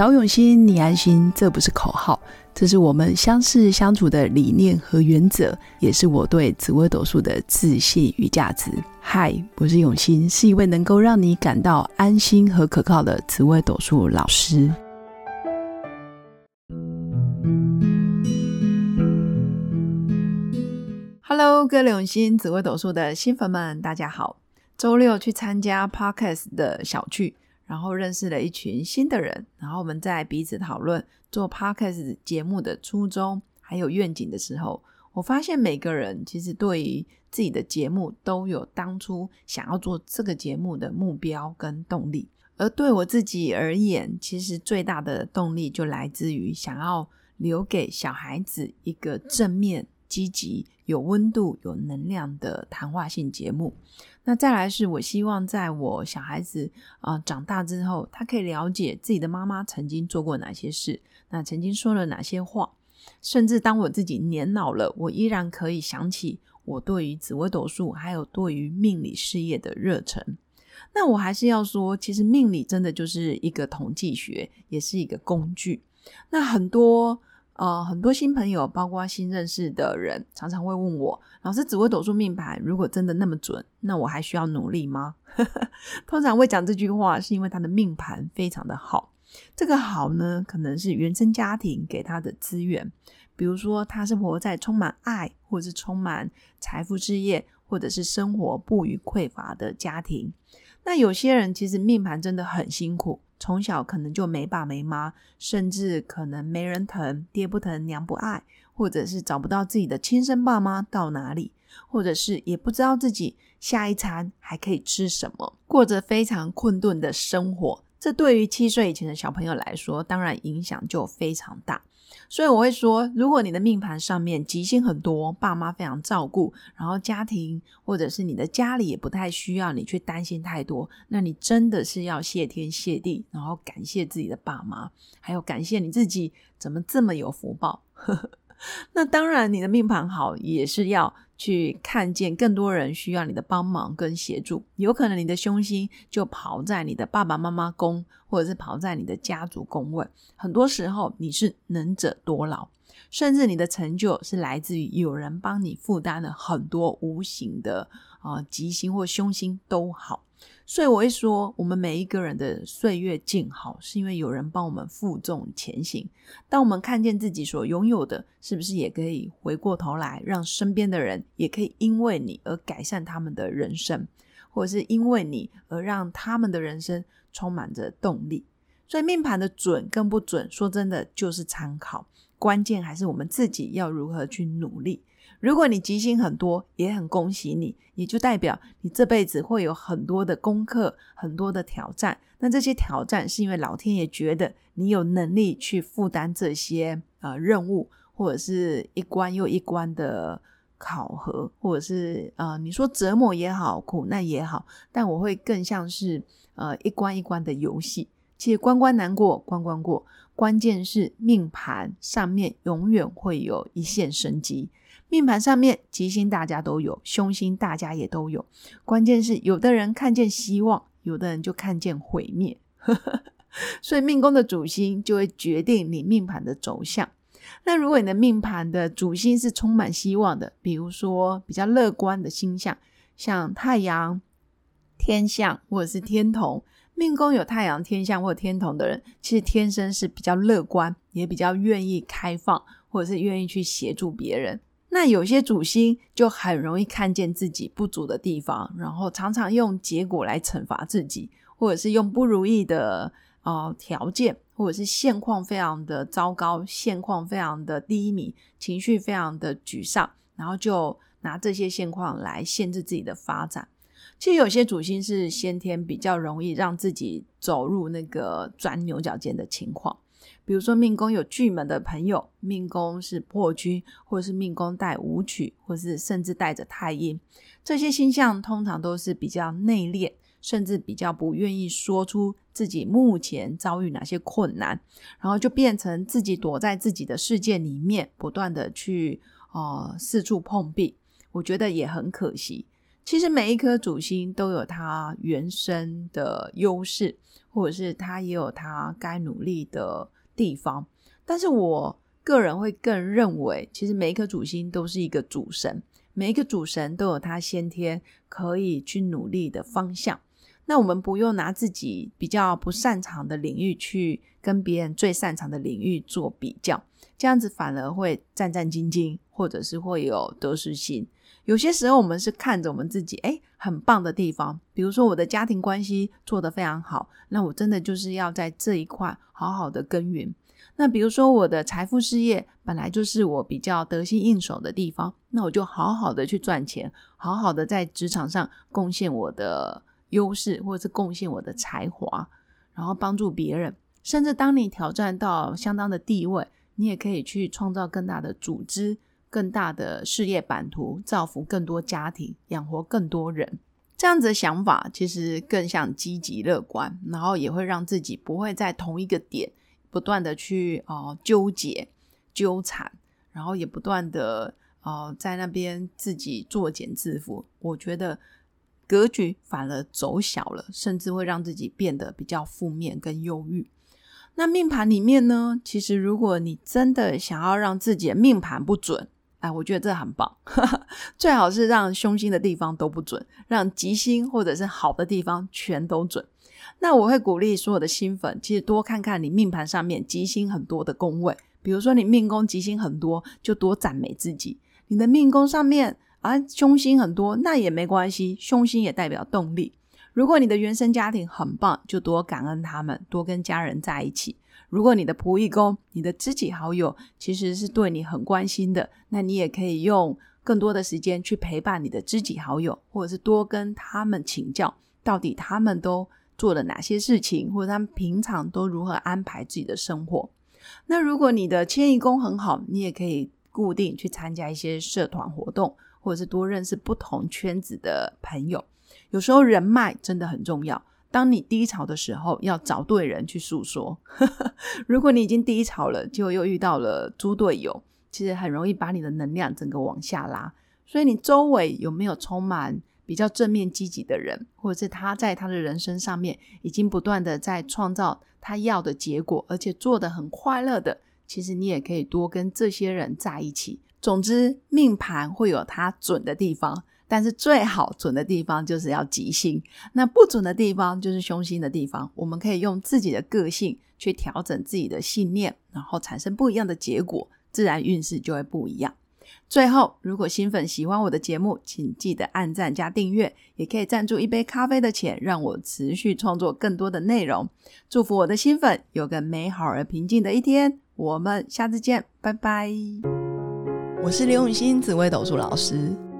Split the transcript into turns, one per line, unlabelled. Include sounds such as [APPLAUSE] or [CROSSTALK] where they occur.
找永新，你安心，这不是口号，这是我们相识相处的理念和原则，也是我对紫微斗数的自信与价值。嗨，我是永新，是一位能够让你感到安心和可靠的紫微斗数老师。Hello，各位永新紫微斗数的新粉们，大家好。周六去参加 Podcast 的小聚。然后认识了一群新的人，然后我们在彼此讨论做 podcast 节目的初衷还有愿景的时候，我发现每个人其实对于自己的节目都有当初想要做这个节目的目标跟动力。而对我自己而言，其实最大的动力就来自于想要留给小孩子一个正面、积极、有温度、有能量的谈话性节目。那再来是我希望在我小孩子啊长大之后，他可以了解自己的妈妈曾经做过哪些事，那曾经说了哪些话，甚至当我自己年老了，我依然可以想起我对于紫微斗数还有对于命理事业的热忱。那我还是要说，其实命理真的就是一个统计学，也是一个工具。那很多。呃，很多新朋友，包括新认识的人，常常会问我：“老师，紫微斗数命盘如果真的那么准，那我还需要努力吗？” [LAUGHS] 通常会讲这句话，是因为他的命盘非常的好。这个好呢，可能是原生家庭给他的资源，比如说他是活在充满爱，或者是充满财富、事业，或者是生活不予匮乏的家庭。那有些人其实命盘真的很辛苦。从小可能就没爸没妈，甚至可能没人疼，爹不疼娘不爱，或者是找不到自己的亲生爸妈到哪里，或者是也不知道自己下一餐还可以吃什么，过着非常困顿的生活。这对于七岁以前的小朋友来说，当然影响就非常大。所以我会说，如果你的命盘上面吉星很多，爸妈非常照顾，然后家庭或者是你的家里也不太需要你去担心太多，那你真的是要谢天谢地，然后感谢自己的爸妈，还有感谢你自己怎么这么有福报。[LAUGHS] 那当然，你的命盘好也是要。去看见更多人需要你的帮忙跟协助，有可能你的凶星就跑在你的爸爸妈妈宫，或者是跑在你的家族宫位。很多时候你是能者多劳，甚至你的成就是来自于有人帮你负担了很多无形的啊吉星或凶星都好。所以我会说，我们每一个人的岁月静好，是因为有人帮我们负重前行。当我们看见自己所拥有的，是不是也可以回过头来，让身边的人也可以因为你而改善他们的人生，或者是因为你而让他们的人生充满着动力？所以命盘的准跟不准，说真的就是参考，关键还是我们自己要如何去努力。如果你吉星很多，也很恭喜你，也就代表你这辈子会有很多的功课，很多的挑战。那这些挑战是因为老天爷觉得你有能力去负担这些呃任务，或者是一关又一关的考核，或者是呃你说折磨也好，苦难也好，但我会更像是呃一关一关的游戏。其实关关难过关关过，关键是命盘上面永远会有一线生机。命盘上面吉星大家都有，凶星大家也都有。关键是有的人看见希望，有的人就看见毁灭。[LAUGHS] 所以命宫的主星就会决定你命盘的走向。那如果你的命盘的主星是充满希望的，比如说比较乐观的星象，像太阳、天象或者是天同，命宫有太阳、天象或天同的人，其实天生是比较乐观，也比较愿意开放，或者是愿意去协助别人。那有些主星就很容易看见自己不足的地方，然后常常用结果来惩罚自己，或者是用不如意的呃条件，或者是现况非常的糟糕，现况非常的低迷，情绪非常的沮丧，然后就拿这些现况来限制自己的发展。其实有些主星是先天比较容易让自己走入那个钻牛角尖的情况。比如说命宫有巨门的朋友，命宫是破军，或者是命宫带武曲，或是甚至带着太阴，这些星象通常都是比较内敛，甚至比较不愿意说出自己目前遭遇哪些困难，然后就变成自己躲在自己的世界里面，不断的去呃四处碰壁。我觉得也很可惜。其实每一颗主星都有它原生的优势，或者是它也有它该努力的地方。但是我个人会更认为，其实每一颗主星都是一个主神，每一个主神都有他先天可以去努力的方向。那我们不用拿自己比较不擅长的领域去跟别人最擅长的领域做比较，这样子反而会战战兢兢，或者是会有得失心。有些时候，我们是看着我们自己诶很棒的地方，比如说我的家庭关系做得非常好，那我真的就是要在这一块好好的耕耘。那比如说我的财富事业本来就是我比较得心应手的地方，那我就好好的去赚钱，好好的在职场上贡献我的。优势，或者是贡献我的才华，然后帮助别人，甚至当你挑战到相当的地位，你也可以去创造更大的组织、更大的事业版图，造福更多家庭，养活更多人。这样子的想法其实更像积极乐观，然后也会让自己不会在同一个点不断的去哦纠结、纠缠，然后也不断的哦在那边自己作茧自缚。我觉得。格局反而走小了，甚至会让自己变得比较负面跟忧郁。那命盘里面呢？其实如果你真的想要让自己的命盘不准，哎，我觉得这很棒。[LAUGHS] 最好是让凶星的地方都不准，让吉星或者是好的地方全都准。那我会鼓励所有的新粉，其实多看看你命盘上面吉星很多的宫位，比如说你命宫吉星很多，就多赞美自己。你的命宫上面。啊，凶星很多，那也没关系，凶星也代表动力。如果你的原生家庭很棒，就多感恩他们，多跟家人在一起。如果你的仆役工、你的知己好友其实是对你很关心的，那你也可以用更多的时间去陪伴你的知己好友，或者是多跟他们请教，到底他们都做了哪些事情，或者他们平常都如何安排自己的生活。那如果你的迁移工很好，你也可以固定去参加一些社团活动。或者是多认识不同圈子的朋友，有时候人脉真的很重要。当你低潮的时候，要找对人去诉说。[LAUGHS] 如果你已经低潮了，就又遇到了猪队友，其实很容易把你的能量整个往下拉。所以你周围有没有充满比较正面积极的人，或者是他在他的人生上面已经不断的在创造他要的结果，而且做的很快乐的，其实你也可以多跟这些人在一起。总之，命盘会有它准的地方，但是最好准的地方就是要吉星，那不准的地方就是凶星的地方。我们可以用自己的个性去调整自己的信念，然后产生不一样的结果，自然运势就会不一样。最后，如果新粉喜欢我的节目，请记得按赞加订阅，也可以赞助一杯咖啡的钱，让我持续创作更多的内容。祝福我的新粉有个美好而平静的一天。我们下次见，拜拜。我是刘永新紫微斗数老师，